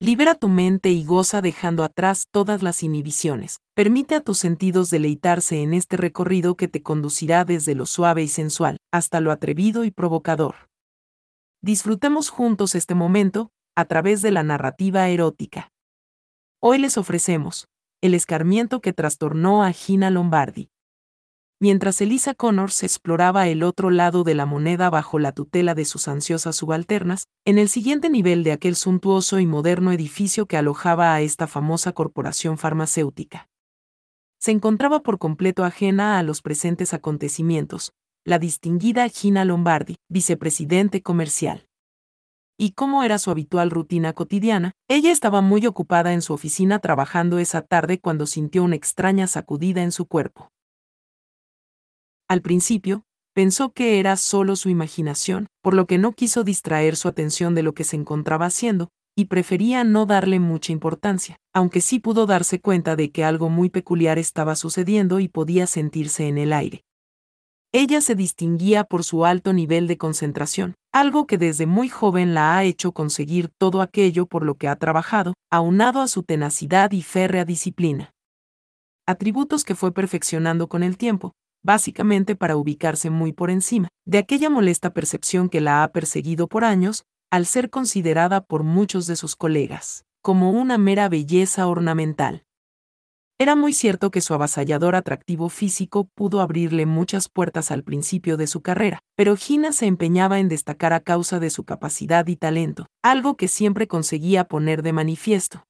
Libera tu mente y goza dejando atrás todas las inhibiciones. Permite a tus sentidos deleitarse en este recorrido que te conducirá desde lo suave y sensual hasta lo atrevido y provocador. Disfrutemos juntos este momento a través de la narrativa erótica. Hoy les ofrecemos el escarmiento que trastornó a Gina Lombardi. Mientras Elisa Connors exploraba el otro lado de la moneda bajo la tutela de sus ansiosas subalternas, en el siguiente nivel de aquel suntuoso y moderno edificio que alojaba a esta famosa corporación farmacéutica. Se encontraba por completo ajena a los presentes acontecimientos, la distinguida Gina Lombardi, vicepresidente comercial. Y como era su habitual rutina cotidiana, ella estaba muy ocupada en su oficina trabajando esa tarde cuando sintió una extraña sacudida en su cuerpo. Al principio, pensó que era solo su imaginación, por lo que no quiso distraer su atención de lo que se encontraba haciendo, y prefería no darle mucha importancia, aunque sí pudo darse cuenta de que algo muy peculiar estaba sucediendo y podía sentirse en el aire. Ella se distinguía por su alto nivel de concentración, algo que desde muy joven la ha hecho conseguir todo aquello por lo que ha trabajado, aunado a su tenacidad y férrea disciplina. Atributos que fue perfeccionando con el tiempo, básicamente para ubicarse muy por encima de aquella molesta percepción que la ha perseguido por años, al ser considerada por muchos de sus colegas como una mera belleza ornamental. Era muy cierto que su avasallador atractivo físico pudo abrirle muchas puertas al principio de su carrera, pero Gina se empeñaba en destacar a causa de su capacidad y talento, algo que siempre conseguía poner de manifiesto.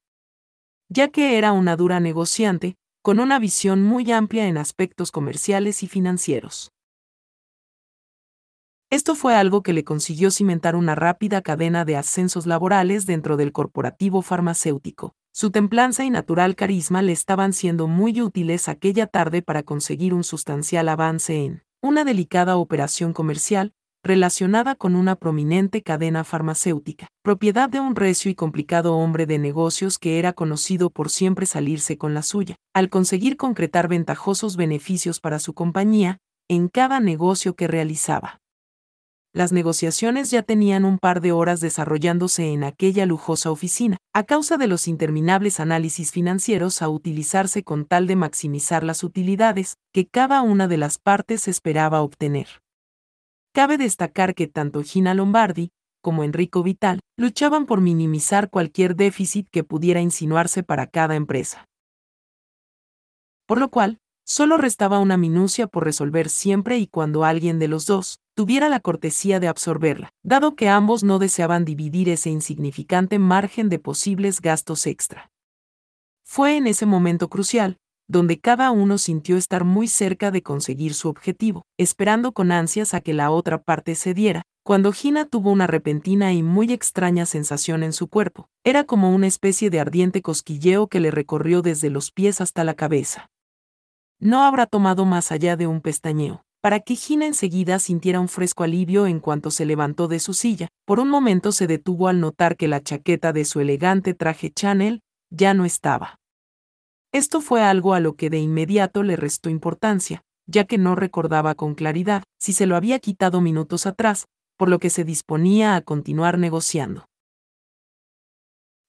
Ya que era una dura negociante, con una visión muy amplia en aspectos comerciales y financieros. Esto fue algo que le consiguió cimentar una rápida cadena de ascensos laborales dentro del corporativo farmacéutico. Su templanza y natural carisma le estaban siendo muy útiles aquella tarde para conseguir un sustancial avance en una delicada operación comercial, relacionada con una prominente cadena farmacéutica, propiedad de un recio y complicado hombre de negocios que era conocido por siempre salirse con la suya, al conseguir concretar ventajosos beneficios para su compañía en cada negocio que realizaba. Las negociaciones ya tenían un par de horas desarrollándose en aquella lujosa oficina, a causa de los interminables análisis financieros a utilizarse con tal de maximizar las utilidades que cada una de las partes esperaba obtener. Cabe destacar que tanto Gina Lombardi como Enrico Vital luchaban por minimizar cualquier déficit que pudiera insinuarse para cada empresa. Por lo cual, solo restaba una minucia por resolver siempre y cuando alguien de los dos tuviera la cortesía de absorberla, dado que ambos no deseaban dividir ese insignificante margen de posibles gastos extra. Fue en ese momento crucial donde cada uno sintió estar muy cerca de conseguir su objetivo, esperando con ansias a que la otra parte cediera, cuando Gina tuvo una repentina y muy extraña sensación en su cuerpo. Era como una especie de ardiente cosquilleo que le recorrió desde los pies hasta la cabeza. No habrá tomado más allá de un pestañeo, para que Gina enseguida sintiera un fresco alivio en cuanto se levantó de su silla. Por un momento se detuvo al notar que la chaqueta de su elegante traje Chanel ya no estaba. Esto fue algo a lo que de inmediato le restó importancia, ya que no recordaba con claridad si se lo había quitado minutos atrás, por lo que se disponía a continuar negociando.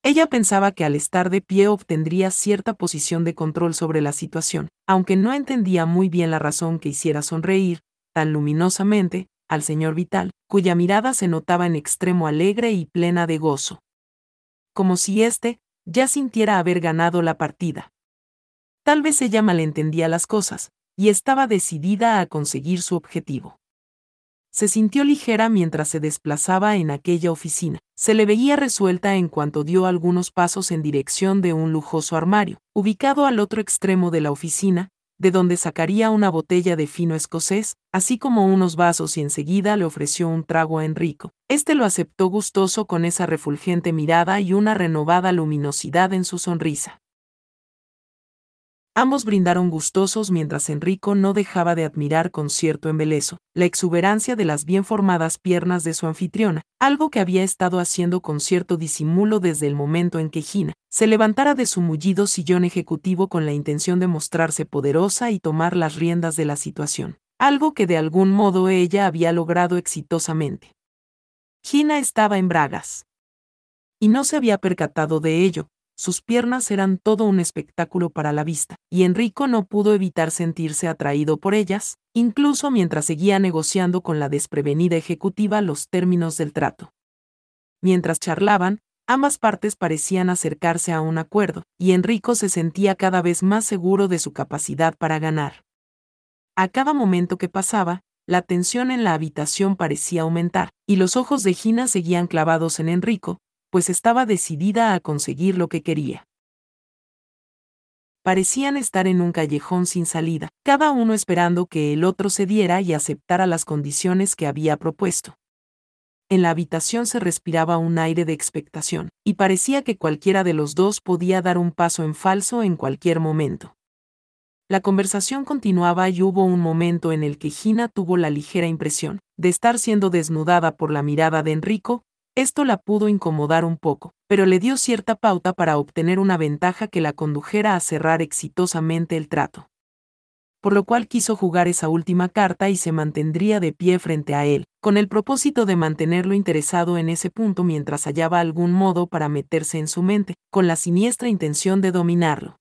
Ella pensaba que al estar de pie obtendría cierta posición de control sobre la situación, aunque no entendía muy bien la razón que hiciera sonreír, tan luminosamente, al señor Vital, cuya mirada se notaba en extremo alegre y plena de gozo. Como si éste ya sintiera haber ganado la partida. Tal vez ella malentendía las cosas, y estaba decidida a conseguir su objetivo. Se sintió ligera mientras se desplazaba en aquella oficina. Se le veía resuelta en cuanto dio algunos pasos en dirección de un lujoso armario, ubicado al otro extremo de la oficina, de donde sacaría una botella de fino escocés, así como unos vasos y enseguida le ofreció un trago a Enrico. Este lo aceptó gustoso con esa refulgente mirada y una renovada luminosidad en su sonrisa. Ambos brindaron gustosos mientras Enrico no dejaba de admirar con cierto embeleso la exuberancia de las bien formadas piernas de su anfitriona, algo que había estado haciendo con cierto disimulo desde el momento en que Gina se levantara de su mullido sillón ejecutivo con la intención de mostrarse poderosa y tomar las riendas de la situación, algo que de algún modo ella había logrado exitosamente. Gina estaba en bragas. y no se había percatado de ello. Sus piernas eran todo un espectáculo para la vista, y Enrico no pudo evitar sentirse atraído por ellas, incluso mientras seguía negociando con la desprevenida ejecutiva los términos del trato. Mientras charlaban, ambas partes parecían acercarse a un acuerdo, y Enrico se sentía cada vez más seguro de su capacidad para ganar. A cada momento que pasaba, la tensión en la habitación parecía aumentar, y los ojos de Gina seguían clavados en Enrico, pues estaba decidida a conseguir lo que quería. Parecían estar en un callejón sin salida, cada uno esperando que el otro cediera y aceptara las condiciones que había propuesto. En la habitación se respiraba un aire de expectación, y parecía que cualquiera de los dos podía dar un paso en falso en cualquier momento. La conversación continuaba y hubo un momento en el que Gina tuvo la ligera impresión de estar siendo desnudada por la mirada de Enrico, esto la pudo incomodar un poco, pero le dio cierta pauta para obtener una ventaja que la condujera a cerrar exitosamente el trato. Por lo cual quiso jugar esa última carta y se mantendría de pie frente a él, con el propósito de mantenerlo interesado en ese punto mientras hallaba algún modo para meterse en su mente, con la siniestra intención de dominarlo.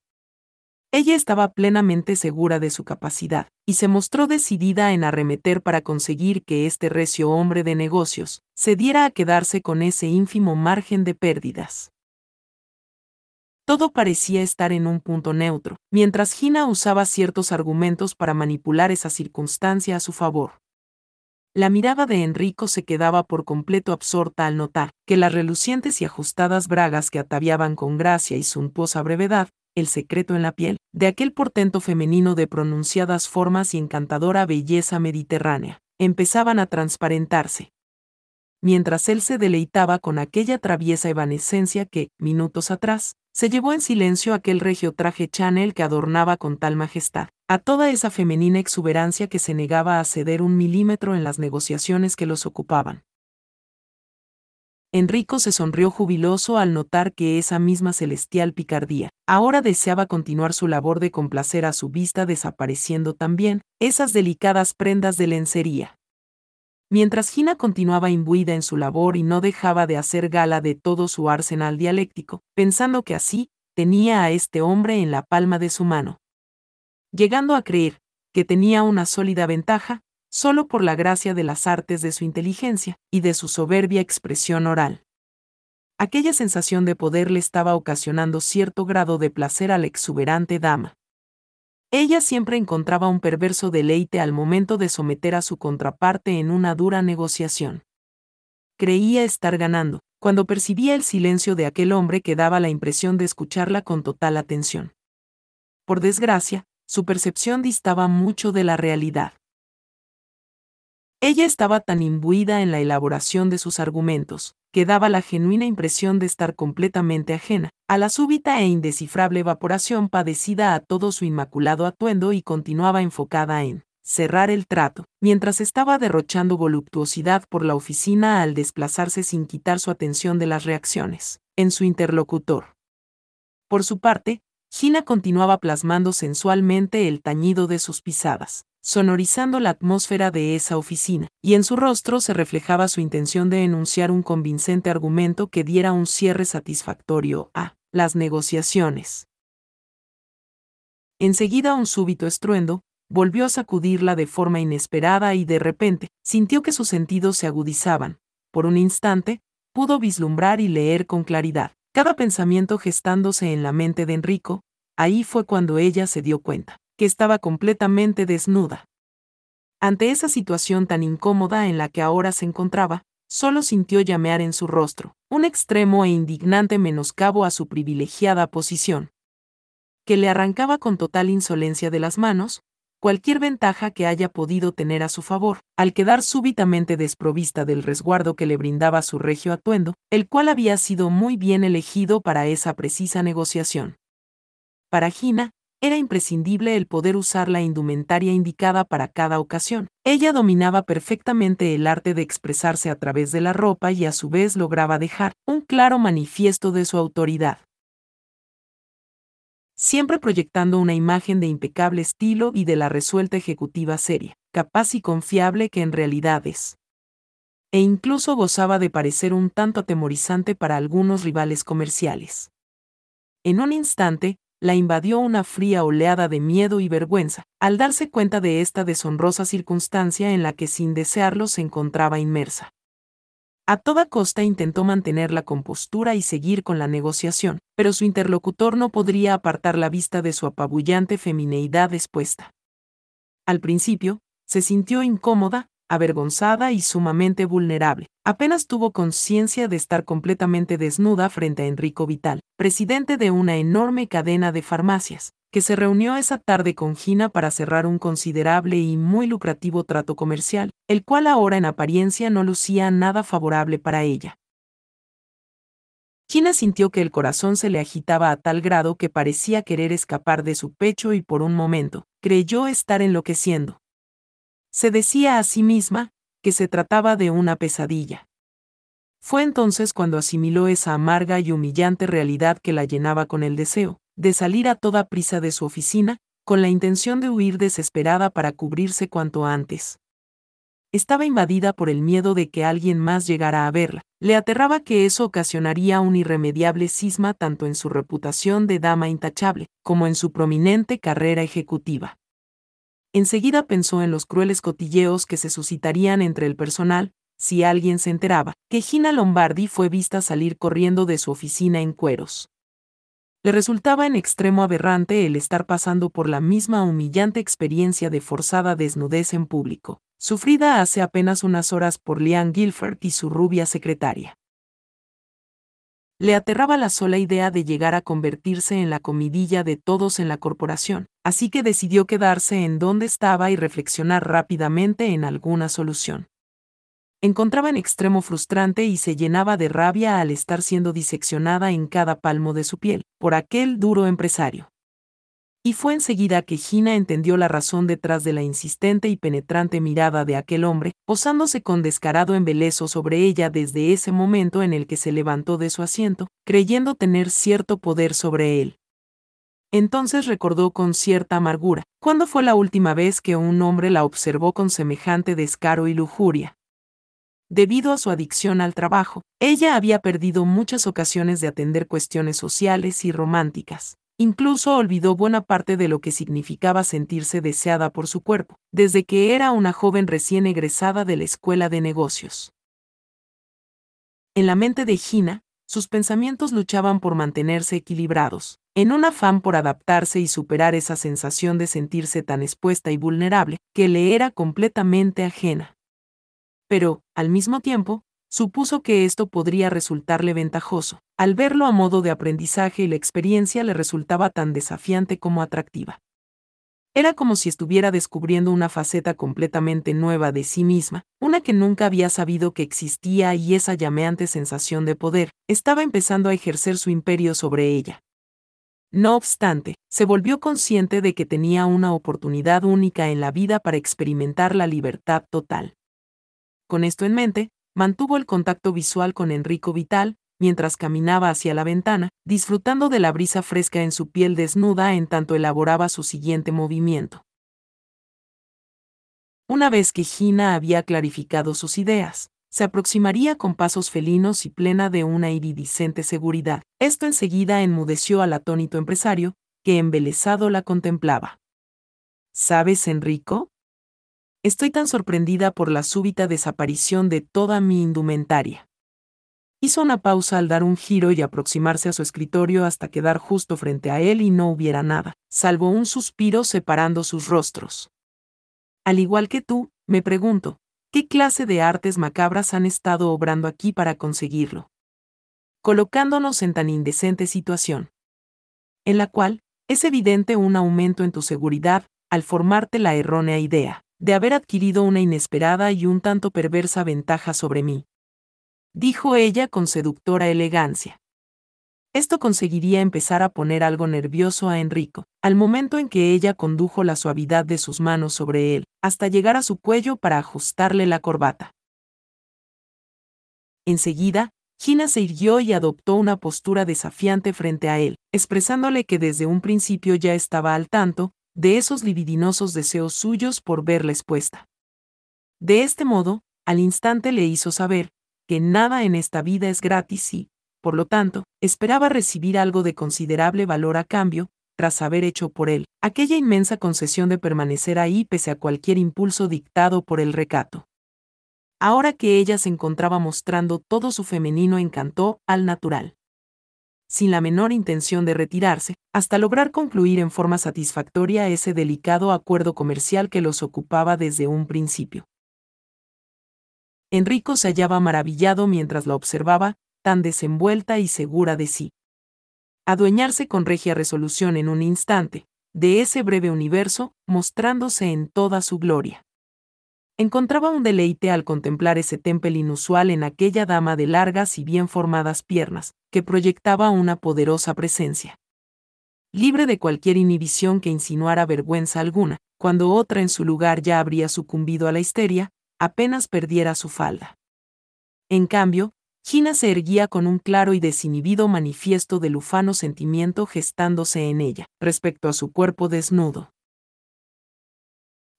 Ella estaba plenamente segura de su capacidad, y se mostró decidida en arremeter para conseguir que este recio hombre de negocios se diera a quedarse con ese ínfimo margen de pérdidas. Todo parecía estar en un punto neutro, mientras Gina usaba ciertos argumentos para manipular esa circunstancia a su favor. La mirada de Enrico se quedaba por completo absorta al notar que las relucientes y ajustadas bragas que ataviaban con gracia y suntuosa brevedad el secreto en la piel, de aquel portento femenino de pronunciadas formas y encantadora belleza mediterránea, empezaban a transparentarse. Mientras él se deleitaba con aquella traviesa evanescencia que, minutos atrás, se llevó en silencio aquel regio traje Chanel que adornaba con tal majestad, a toda esa femenina exuberancia que se negaba a ceder un milímetro en las negociaciones que los ocupaban. Enrico se sonrió jubiloso al notar que esa misma celestial picardía ahora deseaba continuar su labor de complacer a su vista desapareciendo también esas delicadas prendas de lencería. Mientras Gina continuaba imbuida en su labor y no dejaba de hacer gala de todo su arsenal dialéctico, pensando que así tenía a este hombre en la palma de su mano. Llegando a creer que tenía una sólida ventaja, solo por la gracia de las artes de su inteligencia y de su soberbia expresión oral. Aquella sensación de poder le estaba ocasionando cierto grado de placer a la exuberante dama. Ella siempre encontraba un perverso deleite al momento de someter a su contraparte en una dura negociación. Creía estar ganando, cuando percibía el silencio de aquel hombre que daba la impresión de escucharla con total atención. Por desgracia, su percepción distaba mucho de la realidad. Ella estaba tan imbuida en la elaboración de sus argumentos, que daba la genuina impresión de estar completamente ajena a la súbita e indescifrable evaporación padecida a todo su inmaculado atuendo y continuaba enfocada en cerrar el trato, mientras estaba derrochando voluptuosidad por la oficina al desplazarse sin quitar su atención de las reacciones en su interlocutor. Por su parte, Gina continuaba plasmando sensualmente el tañido de sus pisadas, sonorizando la atmósfera de esa oficina, y en su rostro se reflejaba su intención de enunciar un convincente argumento que diera un cierre satisfactorio a las negociaciones. Enseguida un súbito estruendo, volvió a sacudirla de forma inesperada y de repente, sintió que sus sentidos se agudizaban. Por un instante, pudo vislumbrar y leer con claridad cada pensamiento gestándose en la mente de Enrico, ahí fue cuando ella se dio cuenta que estaba completamente desnuda. Ante esa situación tan incómoda en la que ahora se encontraba, solo sintió llamear en su rostro, un extremo e indignante menoscabo a su privilegiada posición, que le arrancaba con total insolencia de las manos, cualquier ventaja que haya podido tener a su favor, al quedar súbitamente desprovista del resguardo que le brindaba su regio atuendo, el cual había sido muy bien elegido para esa precisa negociación. Para Gina, era imprescindible el poder usar la indumentaria indicada para cada ocasión. Ella dominaba perfectamente el arte de expresarse a través de la ropa y a su vez lograba dejar un claro manifiesto de su autoridad. Siempre proyectando una imagen de impecable estilo y de la resuelta ejecutiva seria, capaz y confiable que en realidad es. e incluso gozaba de parecer un tanto atemorizante para algunos rivales comerciales. En un instante, la invadió una fría oleada de miedo y vergüenza, al darse cuenta de esta deshonrosa circunstancia en la que sin desearlo se encontraba inmersa. A toda costa intentó mantener la compostura y seguir con la negociación, pero su interlocutor no podría apartar la vista de su apabullante femineidad expuesta. Al principio, se sintió incómoda, avergonzada y sumamente vulnerable. Apenas tuvo conciencia de estar completamente desnuda frente a Enrico Vital, presidente de una enorme cadena de farmacias, que se reunió esa tarde con Gina para cerrar un considerable y muy lucrativo trato comercial, el cual ahora en apariencia no lucía nada favorable para ella. Gina sintió que el corazón se le agitaba a tal grado que parecía querer escapar de su pecho y por un momento, creyó estar enloqueciendo. Se decía a sí misma que se trataba de una pesadilla. Fue entonces cuando asimiló esa amarga y humillante realidad que la llenaba con el deseo de salir a toda prisa de su oficina, con la intención de huir desesperada para cubrirse cuanto antes. Estaba invadida por el miedo de que alguien más llegara a verla. Le aterraba que eso ocasionaría un irremediable cisma tanto en su reputación de dama intachable, como en su prominente carrera ejecutiva. Enseguida pensó en los crueles cotilleos que se suscitarían entre el personal, si alguien se enteraba, que Gina Lombardi fue vista salir corriendo de su oficina en cueros. Le resultaba en extremo aberrante el estar pasando por la misma humillante experiencia de forzada desnudez en público, sufrida hace apenas unas horas por Lian Guilford y su rubia secretaria. Le aterraba la sola idea de llegar a convertirse en la comidilla de todos en la corporación, así que decidió quedarse en donde estaba y reflexionar rápidamente en alguna solución. Encontraba en extremo frustrante y se llenaba de rabia al estar siendo diseccionada en cada palmo de su piel, por aquel duro empresario. Y fue enseguida que Gina entendió la razón detrás de la insistente y penetrante mirada de aquel hombre, posándose con descarado embeleso sobre ella desde ese momento en el que se levantó de su asiento, creyendo tener cierto poder sobre él. Entonces recordó con cierta amargura, cuándo fue la última vez que un hombre la observó con semejante descaro y lujuria. Debido a su adicción al trabajo, ella había perdido muchas ocasiones de atender cuestiones sociales y románticas. Incluso olvidó buena parte de lo que significaba sentirse deseada por su cuerpo, desde que era una joven recién egresada de la escuela de negocios. En la mente de Gina, sus pensamientos luchaban por mantenerse equilibrados, en un afán por adaptarse y superar esa sensación de sentirse tan expuesta y vulnerable, que le era completamente ajena. Pero, al mismo tiempo, supuso que esto podría resultarle ventajoso, al verlo a modo de aprendizaje y la experiencia le resultaba tan desafiante como atractiva. Era como si estuviera descubriendo una faceta completamente nueva de sí misma, una que nunca había sabido que existía y esa llameante sensación de poder estaba empezando a ejercer su imperio sobre ella. No obstante, se volvió consciente de que tenía una oportunidad única en la vida para experimentar la libertad total. Con esto en mente, mantuvo el contacto visual con Enrico Vital, mientras caminaba hacia la ventana, disfrutando de la brisa fresca en su piel desnuda en tanto elaboraba su siguiente movimiento. Una vez que Gina había clarificado sus ideas, se aproximaría con pasos felinos y plena de una iridiscente seguridad. Esto enseguida enmudeció al atónito empresario, que embelesado la contemplaba. ¿Sabes, Enrico? Estoy tan sorprendida por la súbita desaparición de toda mi indumentaria. Hizo una pausa al dar un giro y aproximarse a su escritorio hasta quedar justo frente a él y no hubiera nada, salvo un suspiro separando sus rostros. Al igual que tú, me pregunto, ¿qué clase de artes macabras han estado obrando aquí para conseguirlo? Colocándonos en tan indecente situación. En la cual, es evidente un aumento en tu seguridad, al formarte la errónea idea de haber adquirido una inesperada y un tanto perversa ventaja sobre mí dijo ella con seductora elegancia. Esto conseguiría empezar a poner algo nervioso a Enrico, al momento en que ella condujo la suavidad de sus manos sobre él, hasta llegar a su cuello para ajustarle la corbata. Enseguida, Gina se irguió y adoptó una postura desafiante frente a él, expresándole que desde un principio ya estaba al tanto de esos libidinosos deseos suyos por verla expuesta. De este modo, al instante le hizo saber que nada en esta vida es gratis y, por lo tanto, esperaba recibir algo de considerable valor a cambio, tras haber hecho por él aquella inmensa concesión de permanecer ahí pese a cualquier impulso dictado por el recato. Ahora que ella se encontraba mostrando todo su femenino encantó al natural. Sin la menor intención de retirarse, hasta lograr concluir en forma satisfactoria ese delicado acuerdo comercial que los ocupaba desde un principio. Enrico se hallaba maravillado mientras la observaba, tan desenvuelta y segura de sí adueñarse con regia resolución en un instante, de ese breve universo, mostrándose en toda su gloria. Encontraba un deleite al contemplar ese temple inusual en aquella dama de largas y bien formadas piernas, que proyectaba una poderosa presencia. Libre de cualquier inhibición que insinuara vergüenza alguna, cuando otra en su lugar ya habría sucumbido a la histeria, apenas perdiera su falda. En cambio, Gina se erguía con un claro y desinhibido manifiesto del ufano sentimiento gestándose en ella, respecto a su cuerpo desnudo.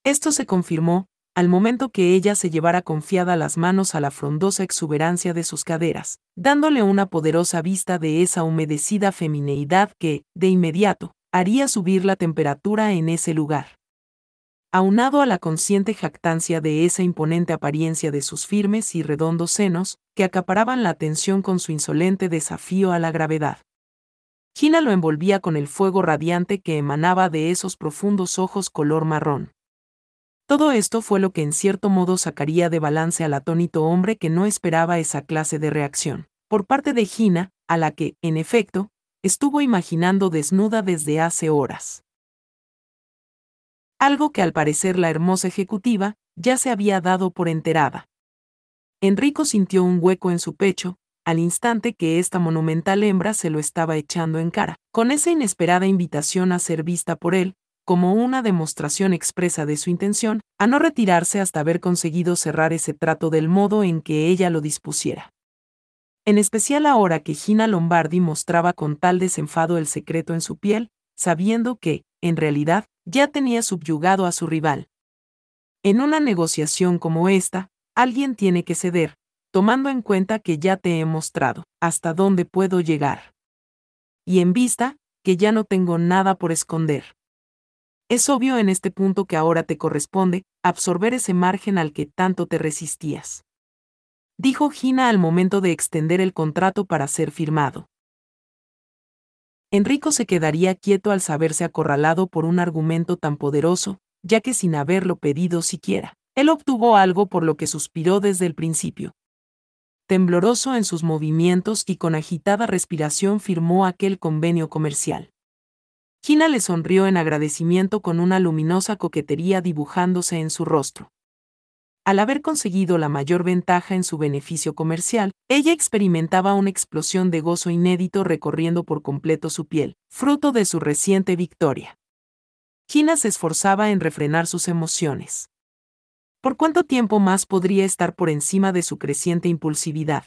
Esto se confirmó, al momento que ella se llevara confiada las manos a la frondosa exuberancia de sus caderas, dándole una poderosa vista de esa humedecida femineidad que, de inmediato, haría subir la temperatura en ese lugar aunado a la consciente jactancia de esa imponente apariencia de sus firmes y redondos senos, que acaparaban la atención con su insolente desafío a la gravedad. Gina lo envolvía con el fuego radiante que emanaba de esos profundos ojos color marrón. Todo esto fue lo que en cierto modo sacaría de balance al atónito hombre que no esperaba esa clase de reacción, por parte de Gina, a la que, en efecto, estuvo imaginando desnuda desde hace horas algo que al parecer la hermosa ejecutiva ya se había dado por enterada. Enrico sintió un hueco en su pecho, al instante que esta monumental hembra se lo estaba echando en cara, con esa inesperada invitación a ser vista por él, como una demostración expresa de su intención, a no retirarse hasta haber conseguido cerrar ese trato del modo en que ella lo dispusiera. En especial ahora que Gina Lombardi mostraba con tal desenfado el secreto en su piel, sabiendo que, en realidad, ya tenía subyugado a su rival. En una negociación como esta, alguien tiene que ceder, tomando en cuenta que ya te he mostrado hasta dónde puedo llegar. Y en vista, que ya no tengo nada por esconder. Es obvio en este punto que ahora te corresponde absorber ese margen al que tanto te resistías. Dijo Gina al momento de extender el contrato para ser firmado. Enrico se quedaría quieto al saberse acorralado por un argumento tan poderoso, ya que sin haberlo pedido siquiera, él obtuvo algo por lo que suspiró desde el principio. Tembloroso en sus movimientos y con agitada respiración firmó aquel convenio comercial. Gina le sonrió en agradecimiento con una luminosa coquetería dibujándose en su rostro. Al haber conseguido la mayor ventaja en su beneficio comercial, ella experimentaba una explosión de gozo inédito recorriendo por completo su piel, fruto de su reciente victoria. Gina se esforzaba en refrenar sus emociones. ¿Por cuánto tiempo más podría estar por encima de su creciente impulsividad?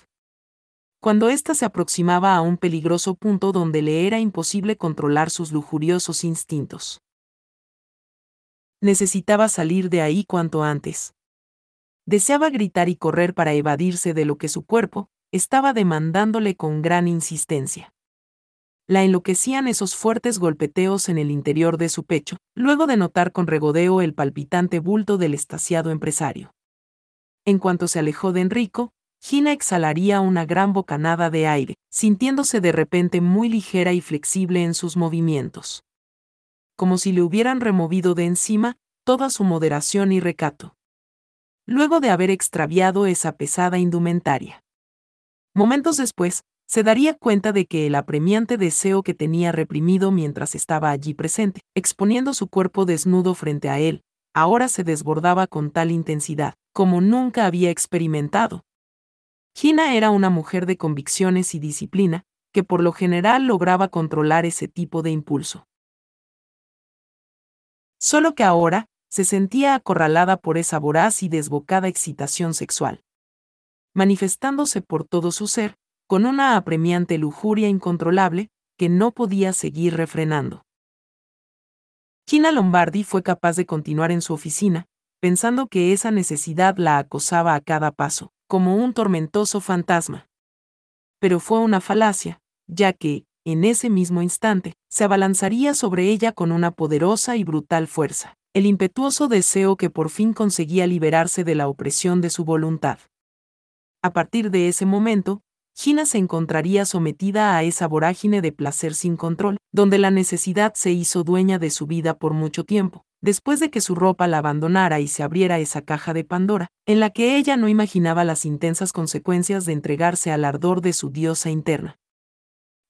Cuando ésta se aproximaba a un peligroso punto donde le era imposible controlar sus lujuriosos instintos. Necesitaba salir de ahí cuanto antes. Deseaba gritar y correr para evadirse de lo que su cuerpo estaba demandándole con gran insistencia. La enloquecían esos fuertes golpeteos en el interior de su pecho, luego de notar con regodeo el palpitante bulto del estaciado empresario. En cuanto se alejó de Enrico, Gina exhalaría una gran bocanada de aire, sintiéndose de repente muy ligera y flexible en sus movimientos. Como si le hubieran removido de encima toda su moderación y recato luego de haber extraviado esa pesada indumentaria. Momentos después, se daría cuenta de que el apremiante deseo que tenía reprimido mientras estaba allí presente, exponiendo su cuerpo desnudo frente a él, ahora se desbordaba con tal intensidad, como nunca había experimentado. Gina era una mujer de convicciones y disciplina, que por lo general lograba controlar ese tipo de impulso. Solo que ahora, se sentía acorralada por esa voraz y desbocada excitación sexual. Manifestándose por todo su ser, con una apremiante lujuria incontrolable, que no podía seguir refrenando. Gina Lombardi fue capaz de continuar en su oficina, pensando que esa necesidad la acosaba a cada paso, como un tormentoso fantasma. Pero fue una falacia, ya que, en ese mismo instante, se abalanzaría sobre ella con una poderosa y brutal fuerza, el impetuoso deseo que por fin conseguía liberarse de la opresión de su voluntad. A partir de ese momento, Gina se encontraría sometida a esa vorágine de placer sin control, donde la necesidad se hizo dueña de su vida por mucho tiempo, después de que su ropa la abandonara y se abriera esa caja de Pandora, en la que ella no imaginaba las intensas consecuencias de entregarse al ardor de su diosa interna.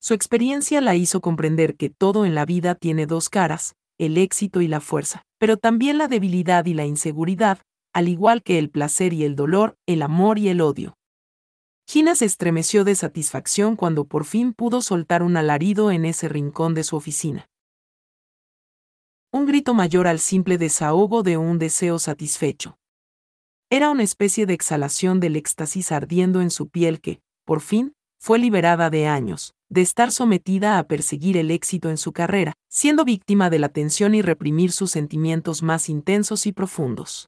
Su experiencia la hizo comprender que todo en la vida tiene dos caras, el éxito y la fuerza, pero también la debilidad y la inseguridad, al igual que el placer y el dolor, el amor y el odio. Gina se estremeció de satisfacción cuando por fin pudo soltar un alarido en ese rincón de su oficina. Un grito mayor al simple desahogo de un deseo satisfecho. Era una especie de exhalación del éxtasis ardiendo en su piel que, por fin, fue liberada de años, de estar sometida a perseguir el éxito en su carrera, siendo víctima de la tensión y reprimir sus sentimientos más intensos y profundos.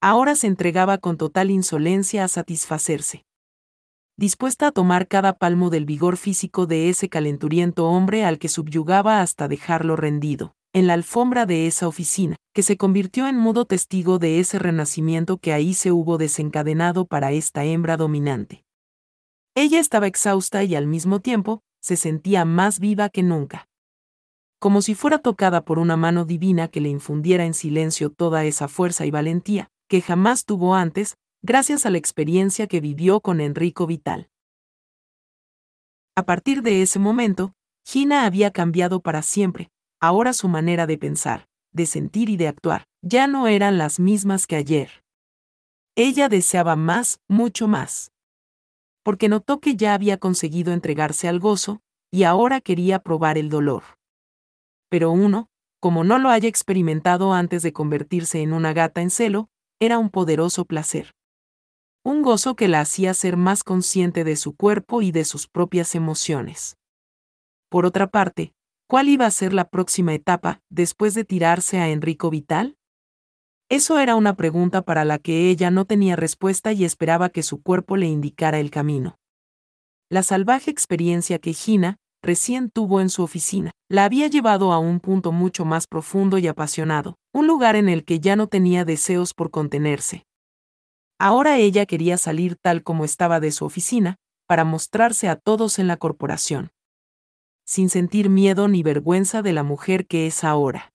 Ahora se entregaba con total insolencia a satisfacerse. Dispuesta a tomar cada palmo del vigor físico de ese calenturiento hombre al que subyugaba hasta dejarlo rendido, en la alfombra de esa oficina, que se convirtió en mudo testigo de ese renacimiento que ahí se hubo desencadenado para esta hembra dominante. Ella estaba exhausta y al mismo tiempo, se sentía más viva que nunca. Como si fuera tocada por una mano divina que le infundiera en silencio toda esa fuerza y valentía, que jamás tuvo antes, gracias a la experiencia que vivió con Enrico Vital. A partir de ese momento, Gina había cambiado para siempre, ahora su manera de pensar, de sentir y de actuar, ya no eran las mismas que ayer. Ella deseaba más, mucho más porque notó que ya había conseguido entregarse al gozo, y ahora quería probar el dolor. Pero uno, como no lo haya experimentado antes de convertirse en una gata en celo, era un poderoso placer. Un gozo que la hacía ser más consciente de su cuerpo y de sus propias emociones. Por otra parte, ¿cuál iba a ser la próxima etapa después de tirarse a Enrico Vital? Eso era una pregunta para la que ella no tenía respuesta y esperaba que su cuerpo le indicara el camino. La salvaje experiencia que Gina, recién tuvo en su oficina, la había llevado a un punto mucho más profundo y apasionado, un lugar en el que ya no tenía deseos por contenerse. Ahora ella quería salir tal como estaba de su oficina, para mostrarse a todos en la corporación. Sin sentir miedo ni vergüenza de la mujer que es ahora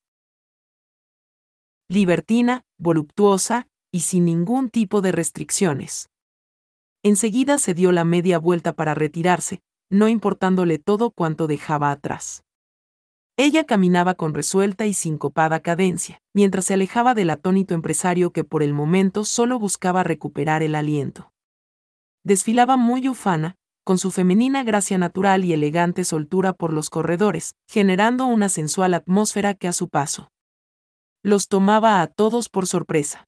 libertina, voluptuosa, y sin ningún tipo de restricciones. Enseguida se dio la media vuelta para retirarse, no importándole todo cuanto dejaba atrás. Ella caminaba con resuelta y sincopada cadencia, mientras se alejaba del atónito empresario que por el momento solo buscaba recuperar el aliento. Desfilaba muy ufana, con su femenina gracia natural y elegante soltura por los corredores, generando una sensual atmósfera que a su paso los tomaba a todos por sorpresa.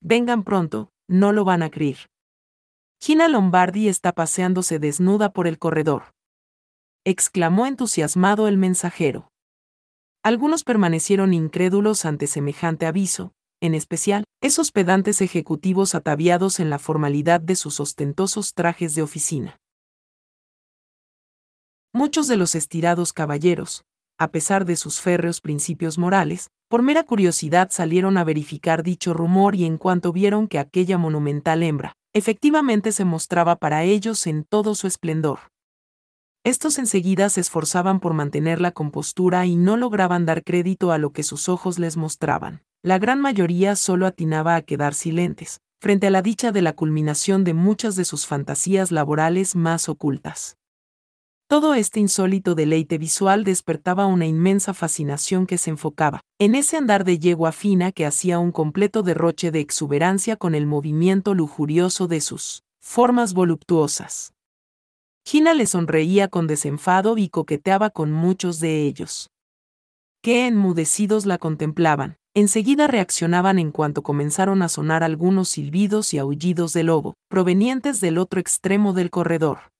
Vengan pronto, no lo van a creer. Gina Lombardi está paseándose desnuda por el corredor. exclamó entusiasmado el mensajero. Algunos permanecieron incrédulos ante semejante aviso, en especial, esos pedantes ejecutivos ataviados en la formalidad de sus ostentosos trajes de oficina. Muchos de los estirados caballeros, a pesar de sus férreos principios morales, por mera curiosidad salieron a verificar dicho rumor y en cuanto vieron que aquella monumental hembra, efectivamente se mostraba para ellos en todo su esplendor. Estos enseguida se esforzaban por mantener la compostura y no lograban dar crédito a lo que sus ojos les mostraban. La gran mayoría solo atinaba a quedar silentes, frente a la dicha de la culminación de muchas de sus fantasías laborales más ocultas. Todo este insólito deleite visual despertaba una inmensa fascinación que se enfocaba en ese andar de yegua fina que hacía un completo derroche de exuberancia con el movimiento lujurioso de sus formas voluptuosas. Gina le sonreía con desenfado y coqueteaba con muchos de ellos. Que enmudecidos la contemplaban, enseguida reaccionaban en cuanto comenzaron a sonar algunos silbidos y aullidos de lobo, provenientes del otro extremo del corredor.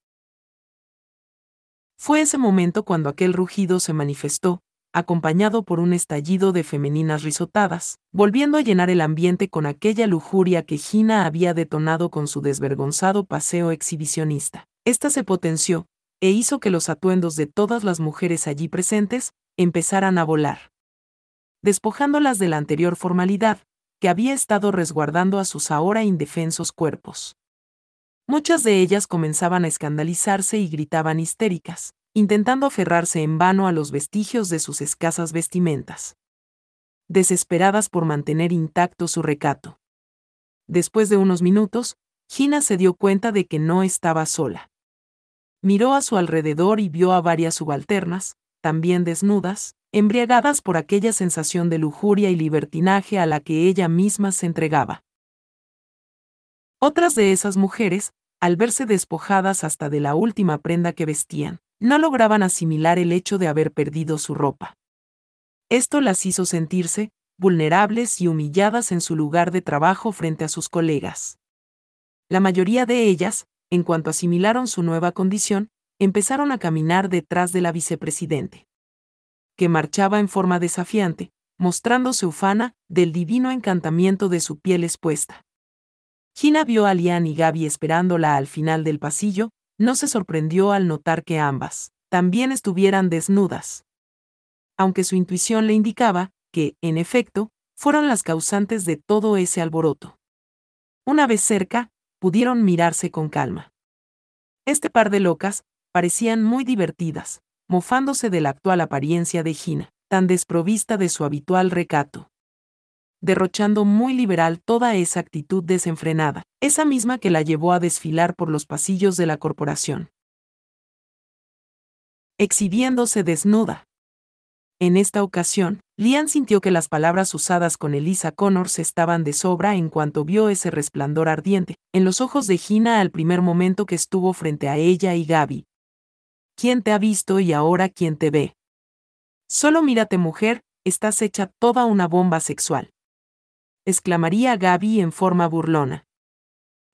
Fue ese momento cuando aquel rugido se manifestó, acompañado por un estallido de femeninas risotadas, volviendo a llenar el ambiente con aquella lujuria que Gina había detonado con su desvergonzado paseo exhibicionista. Esta se potenció, e hizo que los atuendos de todas las mujeres allí presentes empezaran a volar. Despojándolas de la anterior formalidad, que había estado resguardando a sus ahora indefensos cuerpos. Muchas de ellas comenzaban a escandalizarse y gritaban histéricas, intentando aferrarse en vano a los vestigios de sus escasas vestimentas. Desesperadas por mantener intacto su recato. Después de unos minutos, Gina se dio cuenta de que no estaba sola. Miró a su alrededor y vio a varias subalternas, también desnudas, embriagadas por aquella sensación de lujuria y libertinaje a la que ella misma se entregaba. Otras de esas mujeres, al verse despojadas hasta de la última prenda que vestían, no lograban asimilar el hecho de haber perdido su ropa. Esto las hizo sentirse vulnerables y humilladas en su lugar de trabajo frente a sus colegas. La mayoría de ellas, en cuanto asimilaron su nueva condición, empezaron a caminar detrás de la vicepresidente, que marchaba en forma desafiante, mostrándose ufana del divino encantamiento de su piel expuesta. Gina vio a Lian y Gaby esperándola al final del pasillo, no se sorprendió al notar que ambas también estuvieran desnudas. Aunque su intuición le indicaba que, en efecto, fueron las causantes de todo ese alboroto. Una vez cerca, pudieron mirarse con calma. Este par de locas parecían muy divertidas, mofándose de la actual apariencia de Gina, tan desprovista de su habitual recato derrochando muy liberal toda esa actitud desenfrenada, esa misma que la llevó a desfilar por los pasillos de la corporación. Exhibiéndose desnuda. En esta ocasión, Lian sintió que las palabras usadas con Elisa Connors estaban de sobra en cuanto vio ese resplandor ardiente en los ojos de Gina al primer momento que estuvo frente a ella y Gaby. ¿Quién te ha visto y ahora quién te ve? Solo mírate mujer, estás hecha toda una bomba sexual exclamaría Gaby en forma burlona.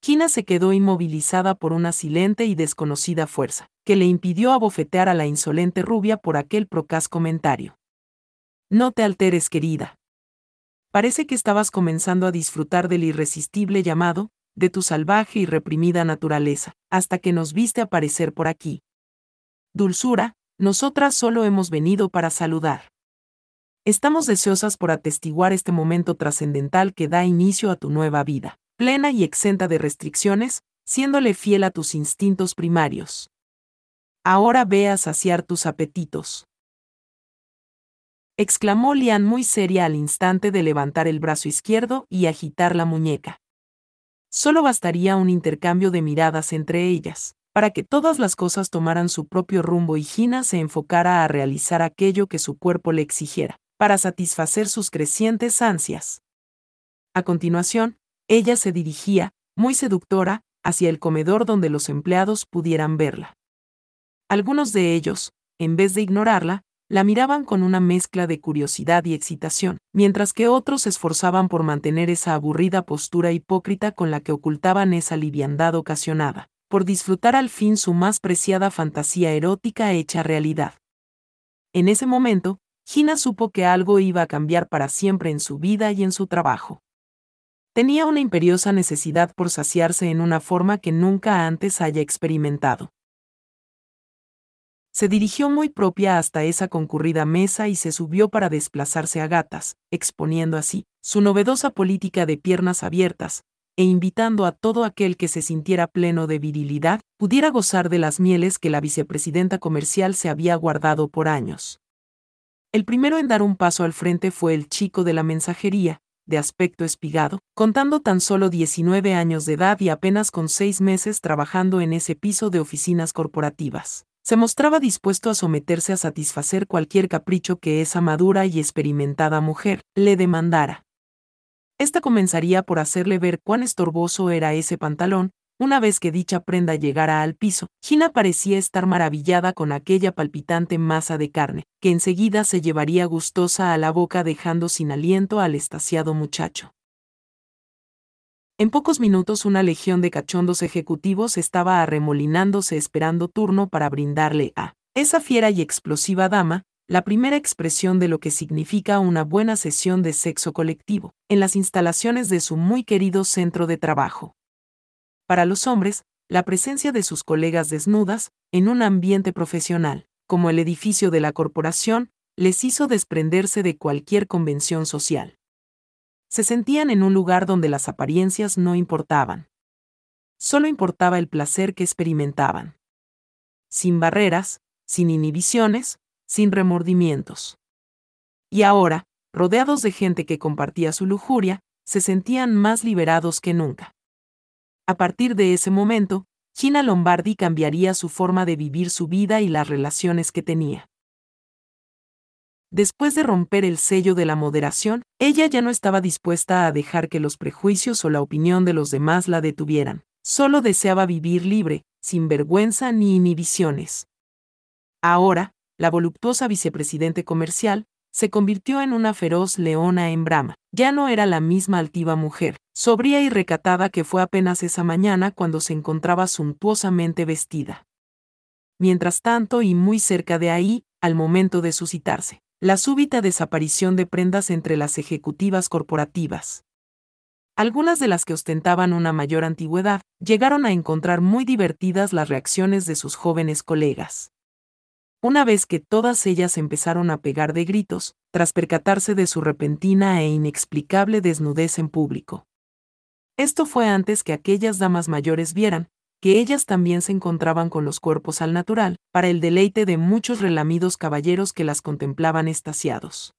Kina se quedó inmovilizada por una silente y desconocida fuerza, que le impidió abofetear a la insolente rubia por aquel procaz comentario. No te alteres, querida. Parece que estabas comenzando a disfrutar del irresistible llamado, de tu salvaje y reprimida naturaleza, hasta que nos viste aparecer por aquí. Dulzura, nosotras solo hemos venido para saludar. Estamos deseosas por atestiguar este momento trascendental que da inicio a tu nueva vida, plena y exenta de restricciones, siéndole fiel a tus instintos primarios. Ahora ve a saciar tus apetitos. exclamó Lian muy seria al instante de levantar el brazo izquierdo y agitar la muñeca. Solo bastaría un intercambio de miradas entre ellas, para que todas las cosas tomaran su propio rumbo y Gina se enfocara a realizar aquello que su cuerpo le exigiera para satisfacer sus crecientes ansias. A continuación, ella se dirigía, muy seductora, hacia el comedor donde los empleados pudieran verla. Algunos de ellos, en vez de ignorarla, la miraban con una mezcla de curiosidad y excitación, mientras que otros se esforzaban por mantener esa aburrida postura hipócrita con la que ocultaban esa liviandad ocasionada, por disfrutar al fin su más preciada fantasía erótica hecha realidad. En ese momento, Gina supo que algo iba a cambiar para siempre en su vida y en su trabajo. Tenía una imperiosa necesidad por saciarse en una forma que nunca antes haya experimentado. Se dirigió muy propia hasta esa concurrida mesa y se subió para desplazarse a gatas, exponiendo así su novedosa política de piernas abiertas, e invitando a todo aquel que se sintiera pleno de virilidad, pudiera gozar de las mieles que la vicepresidenta comercial se había guardado por años. El primero en dar un paso al frente fue el chico de la mensajería, de aspecto espigado, contando tan solo 19 años de edad y apenas con seis meses trabajando en ese piso de oficinas corporativas. Se mostraba dispuesto a someterse a satisfacer cualquier capricho que esa madura y experimentada mujer le demandara. Esta comenzaría por hacerle ver cuán estorboso era ese pantalón, una vez que dicha prenda llegara al piso, Gina parecía estar maravillada con aquella palpitante masa de carne, que enseguida se llevaría gustosa a la boca dejando sin aliento al estaciado muchacho. En pocos minutos una legión de cachondos ejecutivos estaba arremolinándose esperando turno para brindarle a esa fiera y explosiva dama la primera expresión de lo que significa una buena sesión de sexo colectivo, en las instalaciones de su muy querido centro de trabajo. Para los hombres, la presencia de sus colegas desnudas, en un ambiente profesional, como el edificio de la corporación, les hizo desprenderse de cualquier convención social. Se sentían en un lugar donde las apariencias no importaban. Solo importaba el placer que experimentaban. Sin barreras, sin inhibiciones, sin remordimientos. Y ahora, rodeados de gente que compartía su lujuria, se sentían más liberados que nunca. A partir de ese momento, Gina Lombardi cambiaría su forma de vivir su vida y las relaciones que tenía. Después de romper el sello de la moderación, ella ya no estaba dispuesta a dejar que los prejuicios o la opinión de los demás la detuvieran. Solo deseaba vivir libre, sin vergüenza ni inhibiciones. Ahora, la voluptuosa vicepresidente comercial, se convirtió en una feroz leona en brama. Ya no era la misma altiva mujer, sobria y recatada que fue apenas esa mañana cuando se encontraba suntuosamente vestida. Mientras tanto y muy cerca de ahí, al momento de suscitarse, la súbita desaparición de prendas entre las ejecutivas corporativas. Algunas de las que ostentaban una mayor antigüedad llegaron a encontrar muy divertidas las reacciones de sus jóvenes colegas. Una vez que todas ellas empezaron a pegar de gritos, tras percatarse de su repentina e inexplicable desnudez en público. Esto fue antes que aquellas damas mayores vieran, que ellas también se encontraban con los cuerpos al natural, para el deleite de muchos relamidos caballeros que las contemplaban estasiados.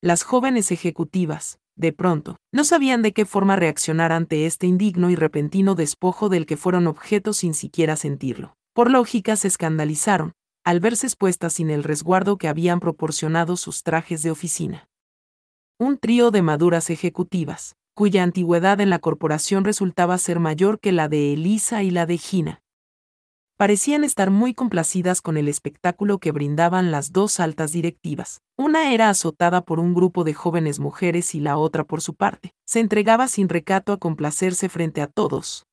Las jóvenes ejecutivas, de pronto, no sabían de qué forma reaccionar ante este indigno y repentino despojo del que fueron objeto sin siquiera sentirlo por lógica se escandalizaron, al verse expuestas sin el resguardo que habían proporcionado sus trajes de oficina. Un trío de maduras ejecutivas, cuya antigüedad en la corporación resultaba ser mayor que la de Elisa y la de Gina. Parecían estar muy complacidas con el espectáculo que brindaban las dos altas directivas. Una era azotada por un grupo de jóvenes mujeres y la otra por su parte. Se entregaba sin recato a complacerse frente a todos,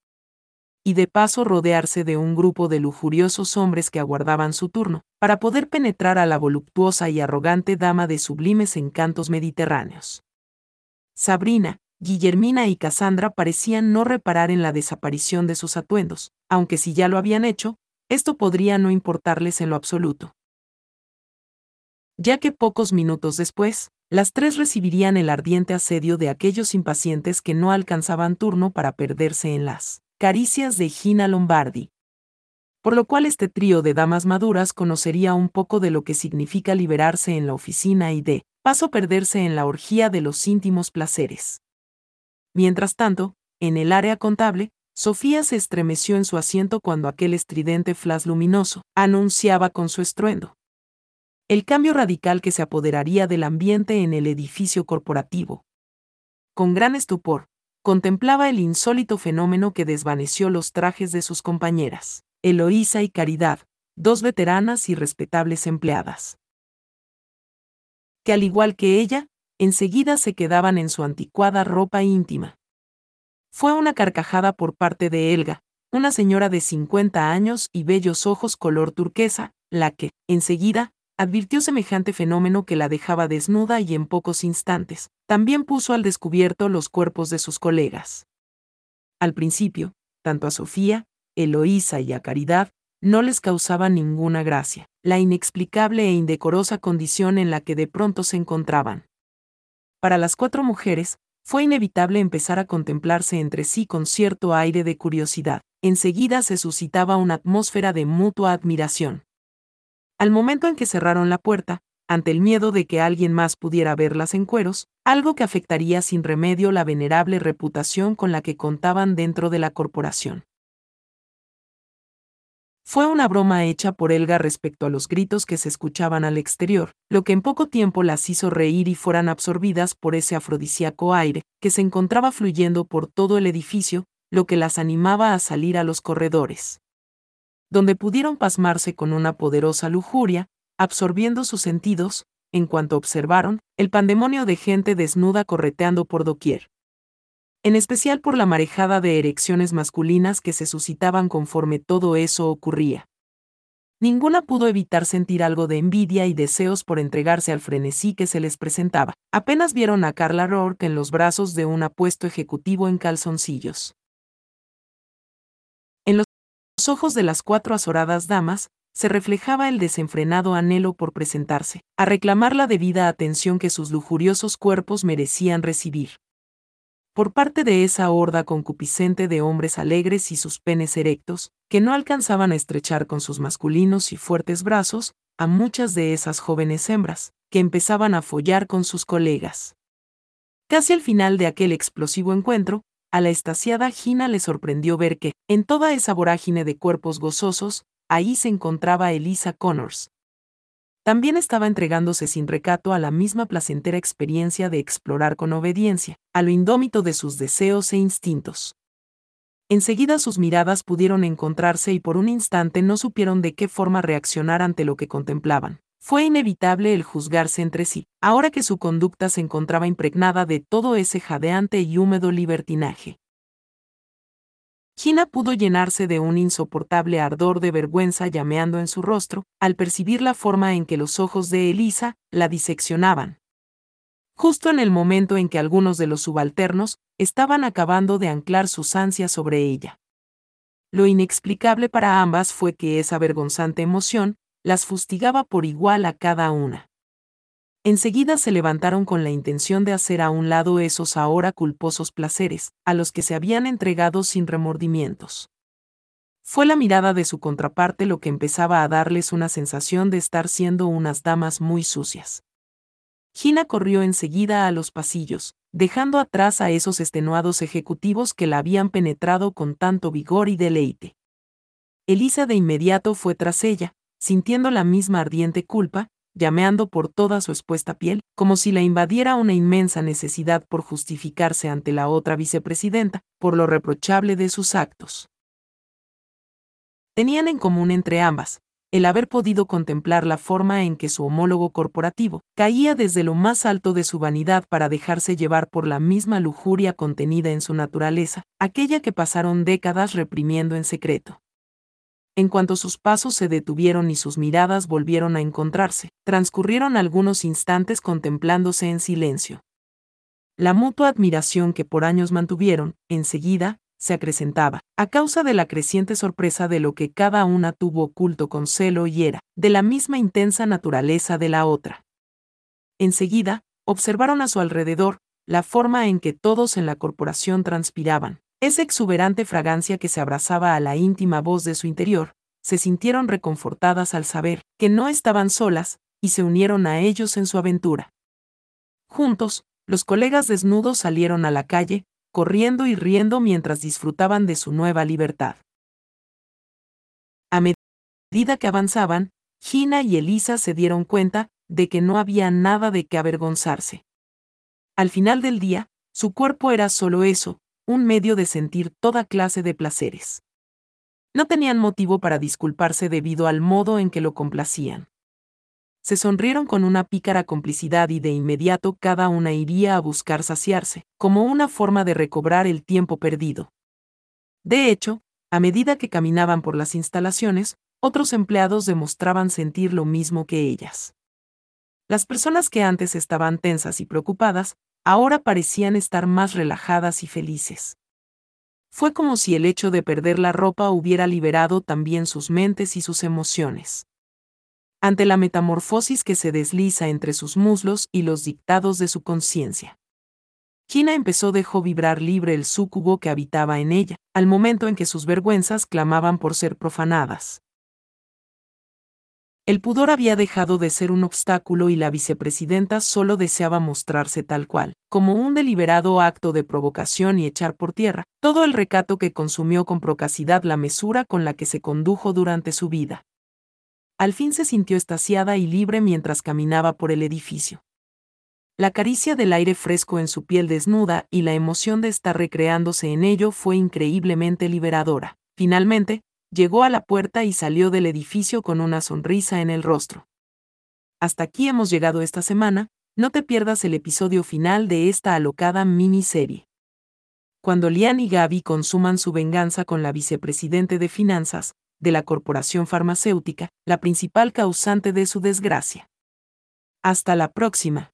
y de paso rodearse de un grupo de lujuriosos hombres que aguardaban su turno, para poder penetrar a la voluptuosa y arrogante dama de sublimes encantos mediterráneos. Sabrina, Guillermina y Cassandra parecían no reparar en la desaparición de sus atuendos, aunque si ya lo habían hecho, esto podría no importarles en lo absoluto. Ya que pocos minutos después, las tres recibirían el ardiente asedio de aquellos impacientes que no alcanzaban turno para perderse en las Caricias de Gina Lombardi. Por lo cual este trío de damas maduras conocería un poco de lo que significa liberarse en la oficina y de, paso perderse en la orgía de los íntimos placeres. Mientras tanto, en el área contable, Sofía se estremeció en su asiento cuando aquel estridente flash luminoso anunciaba con su estruendo el cambio radical que se apoderaría del ambiente en el edificio corporativo. Con gran estupor, contemplaba el insólito fenómeno que desvaneció los trajes de sus compañeras, Eloísa y Caridad, dos veteranas y respetables empleadas. Que al igual que ella, enseguida se quedaban en su anticuada ropa íntima. Fue una carcajada por parte de Elga, una señora de 50 años y bellos ojos color turquesa, la que, enseguida, advirtió semejante fenómeno que la dejaba desnuda y en pocos instantes, también puso al descubierto los cuerpos de sus colegas. Al principio, tanto a Sofía, Eloísa y a Caridad, no les causaba ninguna gracia, la inexplicable e indecorosa condición en la que de pronto se encontraban. Para las cuatro mujeres, fue inevitable empezar a contemplarse entre sí con cierto aire de curiosidad. Enseguida se suscitaba una atmósfera de mutua admiración. Al momento en que cerraron la puerta, ante el miedo de que alguien más pudiera verlas en cueros, algo que afectaría sin remedio la venerable reputación con la que contaban dentro de la corporación. Fue una broma hecha por Elga respecto a los gritos que se escuchaban al exterior, lo que en poco tiempo las hizo reír y fueran absorbidas por ese afrodisíaco aire que se encontraba fluyendo por todo el edificio, lo que las animaba a salir a los corredores donde pudieron pasmarse con una poderosa lujuria, absorbiendo sus sentidos, en cuanto observaron el pandemonio de gente desnuda correteando por doquier. En especial por la marejada de erecciones masculinas que se suscitaban conforme todo eso ocurría. Ninguna pudo evitar sentir algo de envidia y deseos por entregarse al frenesí que se les presentaba. Apenas vieron a Carla Rourke en los brazos de un apuesto ejecutivo en calzoncillos. Los ojos de las cuatro azoradas damas, se reflejaba el desenfrenado anhelo por presentarse, a reclamar la debida atención que sus lujuriosos cuerpos merecían recibir. Por parte de esa horda concupiscente de hombres alegres y sus penes erectos, que no alcanzaban a estrechar con sus masculinos y fuertes brazos, a muchas de esas jóvenes hembras, que empezaban a follar con sus colegas. Casi al final de aquel explosivo encuentro, a la estasiada Gina le sorprendió ver que, en toda esa vorágine de cuerpos gozosos, ahí se encontraba Elisa Connors. También estaba entregándose sin recato a la misma placentera experiencia de explorar con obediencia, a lo indómito de sus deseos e instintos. Enseguida sus miradas pudieron encontrarse y por un instante no supieron de qué forma reaccionar ante lo que contemplaban. Fue inevitable el juzgarse entre sí, ahora que su conducta se encontraba impregnada de todo ese jadeante y húmedo libertinaje. Gina pudo llenarse de un insoportable ardor de vergüenza llameando en su rostro, al percibir la forma en que los ojos de Elisa la diseccionaban. Justo en el momento en que algunos de los subalternos estaban acabando de anclar sus ansias sobre ella. Lo inexplicable para ambas fue que esa vergonzante emoción las fustigaba por igual a cada una enseguida se levantaron con la intención de hacer a un lado esos ahora culposos placeres, a los que se habían entregado sin remordimientos. Fue la mirada de su contraparte lo que empezaba a darles una sensación de estar siendo unas damas muy sucias. Gina corrió enseguida a los pasillos, dejando atrás a esos extenuados ejecutivos que la habían penetrado con tanto vigor y deleite. Elisa de inmediato fue tras ella, sintiendo la misma ardiente culpa, llameando por toda su expuesta piel, como si la invadiera una inmensa necesidad por justificarse ante la otra vicepresidenta, por lo reprochable de sus actos. Tenían en común entre ambas, el haber podido contemplar la forma en que su homólogo corporativo caía desde lo más alto de su vanidad para dejarse llevar por la misma lujuria contenida en su naturaleza, aquella que pasaron décadas reprimiendo en secreto. En cuanto sus pasos se detuvieron y sus miradas volvieron a encontrarse, transcurrieron algunos instantes contemplándose en silencio. La mutua admiración que por años mantuvieron, enseguida, se acrecentaba, a causa de la creciente sorpresa de lo que cada una tuvo oculto con celo y era, de la misma intensa naturaleza de la otra. Enseguida, observaron a su alrededor, la forma en que todos en la corporación transpiraban, esa exuberante fragancia que se abrazaba a la íntima voz de su interior, se sintieron reconfortadas al saber que no estaban solas, y se unieron a ellos en su aventura. Juntos, los colegas desnudos salieron a la calle, corriendo y riendo mientras disfrutaban de su nueva libertad. A medida que avanzaban, Gina y Elisa se dieron cuenta de que no había nada de qué avergonzarse. Al final del día, su cuerpo era solo eso, un medio de sentir toda clase de placeres. No tenían motivo para disculparse debido al modo en que lo complacían. Se sonrieron con una pícara complicidad y de inmediato cada una iría a buscar saciarse, como una forma de recobrar el tiempo perdido. De hecho, a medida que caminaban por las instalaciones, otros empleados demostraban sentir lo mismo que ellas. Las personas que antes estaban tensas y preocupadas, ahora parecían estar más relajadas y felices. Fue como si el hecho de perder la ropa hubiera liberado también sus mentes y sus emociones. Ante la metamorfosis que se desliza entre sus muslos y los dictados de su conciencia. Gina empezó dejó vibrar libre el súcubo que habitaba en ella, al momento en que sus vergüenzas clamaban por ser profanadas. El pudor había dejado de ser un obstáculo y la vicepresidenta solo deseaba mostrarse tal cual, como un deliberado acto de provocación y echar por tierra todo el recato que consumió con procacidad la mesura con la que se condujo durante su vida. Al fin se sintió estasiada y libre mientras caminaba por el edificio. La caricia del aire fresco en su piel desnuda y la emoción de estar recreándose en ello fue increíblemente liberadora. Finalmente, llegó a la puerta y salió del edificio con una sonrisa en el rostro. Hasta aquí hemos llegado esta semana, no te pierdas el episodio final de esta alocada miniserie. Cuando Lian y Gaby consuman su venganza con la vicepresidente de Finanzas, de la corporación farmacéutica, la principal causante de su desgracia. Hasta la próxima.